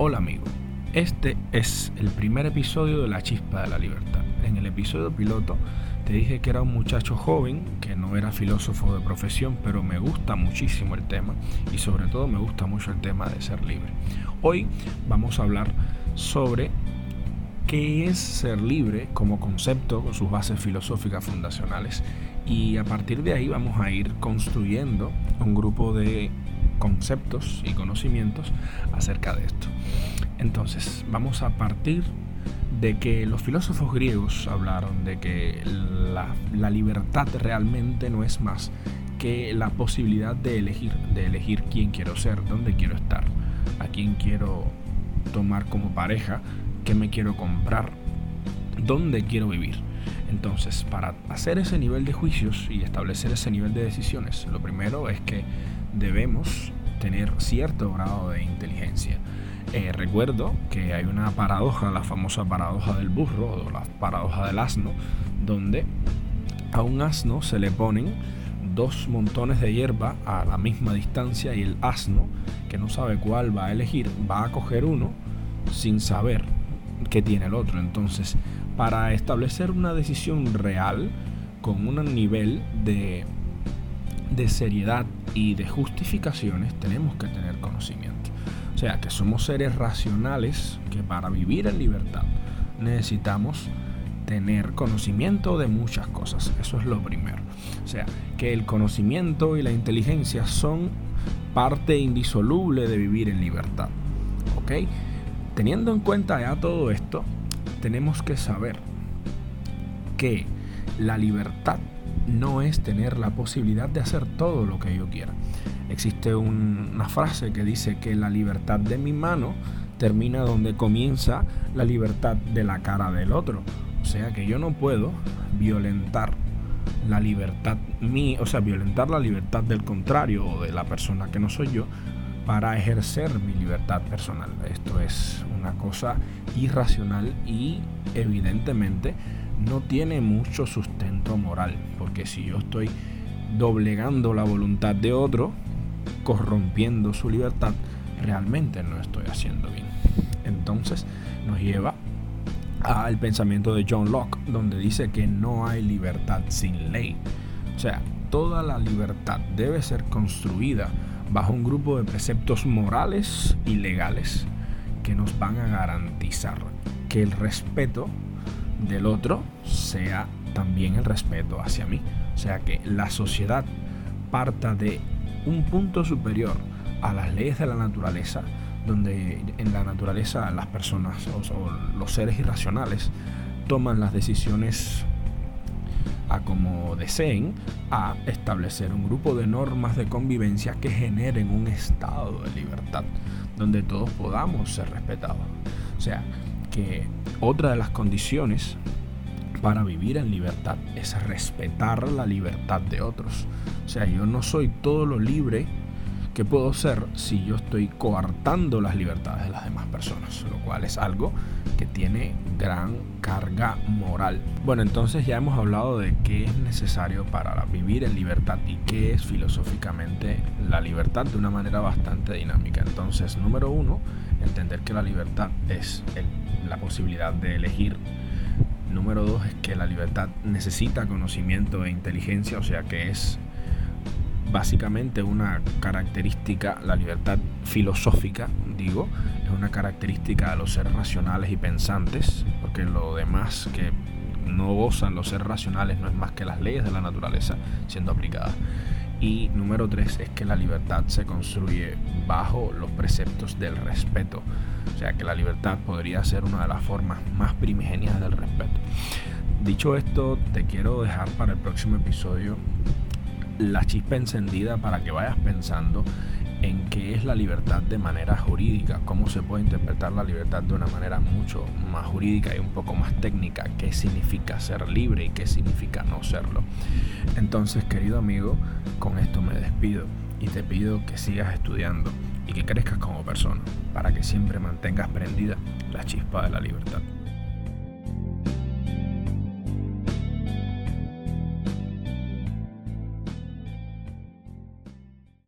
Hola amigo, este es el primer episodio de La Chispa de la Libertad. En el episodio piloto te dije que era un muchacho joven, que no era filósofo de profesión, pero me gusta muchísimo el tema y sobre todo me gusta mucho el tema de ser libre. Hoy vamos a hablar sobre qué es ser libre como concepto con sus bases filosóficas fundacionales y a partir de ahí vamos a ir construyendo un grupo de conceptos y conocimientos acerca de esto. Entonces, vamos a partir de que los filósofos griegos hablaron de que la, libertad realmente no es más que la posibilidad de elegir, de elegir quién quiero ser, dónde quiero estar, a quién quiero tomar como pareja, qué me quiero comprar, dónde quiero vivir. Entonces, para hacer ese nivel de juicios y establecer ese nivel de decisiones, lo primero es que debemos tener cierto grado de inteligencia. Eh, recuerdo que hay una paradoja, la famosa paradoja del burro o la paradoja del asno, donde a un asno se le ponen dos montones de hierba a la misma distancia y el asno, que no sabe cuál va a elegir, va a coger uno sin saber qué tiene el otro. Entonces, para establecer una decisión real con un nivel de de seriedad y de justificaciones tenemos que tener conocimiento. O sea, que somos seres racionales que para vivir en libertad necesitamos tener conocimiento de muchas cosas. Eso es lo primero. O sea, que el conocimiento y la inteligencia son parte indisoluble de vivir en libertad. ¿Ok? Teniendo en cuenta ya todo esto, tenemos que saber que la libertad no es tener la posibilidad de hacer todo lo que yo quiera. Existe una frase que dice que la libertad de mi mano termina donde comienza la libertad de la cara del otro. O sea que yo no puedo violentar la libertad mía, o sea, violentar la libertad del contrario o de la persona que no soy yo para ejercer mi libertad personal. Esto es una cosa irracional y evidentemente no tiene mucho sustento moral, porque si yo estoy doblegando la voluntad de otro, corrompiendo su libertad, realmente no estoy haciendo bien. Entonces nos lleva al pensamiento de John Locke, donde dice que no hay libertad sin ley. O sea, toda la libertad debe ser construida bajo un grupo de preceptos morales y legales que nos van a garantizar que el respeto del otro sea también el respeto hacia mí. O sea, que la sociedad parta de un punto superior a las leyes de la naturaleza, donde en la naturaleza las personas o, los seres irracionales toman las decisiones a como deseen, a establecer un grupo de normas de convivencia que generen un estado de libertad, donde todos podamos ser respetados. O sea, otra de las condiciones para vivir en libertad es respetar la libertad de otros. O sea, yo no soy todo lo libre que puedo ser si yo estoy coartando las libertades de las demás personas, lo cual es algo que tiene gran carga moral. Bueno, entonces ya hemos hablado de qué es necesario para vivir en libertad y qué es filosóficamente la libertad de una manera bastante dinámica. Entonces, número uno, entender que la libertad es la posibilidad de elegir Número dos es que la libertad necesita conocimiento e inteligencia, o sea que es básicamente una característica, la libertad filosófica, digo, es una característica de los seres racionales y pensantes, porque lo demás que no gozan los seres racionales no es más que las leyes de la naturaleza siendo aplicadas. Y número tres es que la libertad se construye bajo los preceptos del respeto. O sea que la libertad podría ser una de las formas más primigenias del respeto. Dicho esto, te quiero dejar para el próximo episodio la chispa encendida para que vayas pensando en qué es la libertad de manera jurídica, cómo se puede interpretar la libertad de una manera mucho más jurídica y un poco más técnica, qué significa ser libre y qué significa no serlo. Entonces, querido amigo, con esto me despido y te pido que sigas estudiando y que crezcas como persona para que siempre mantengas prendida la chispa de la libertad.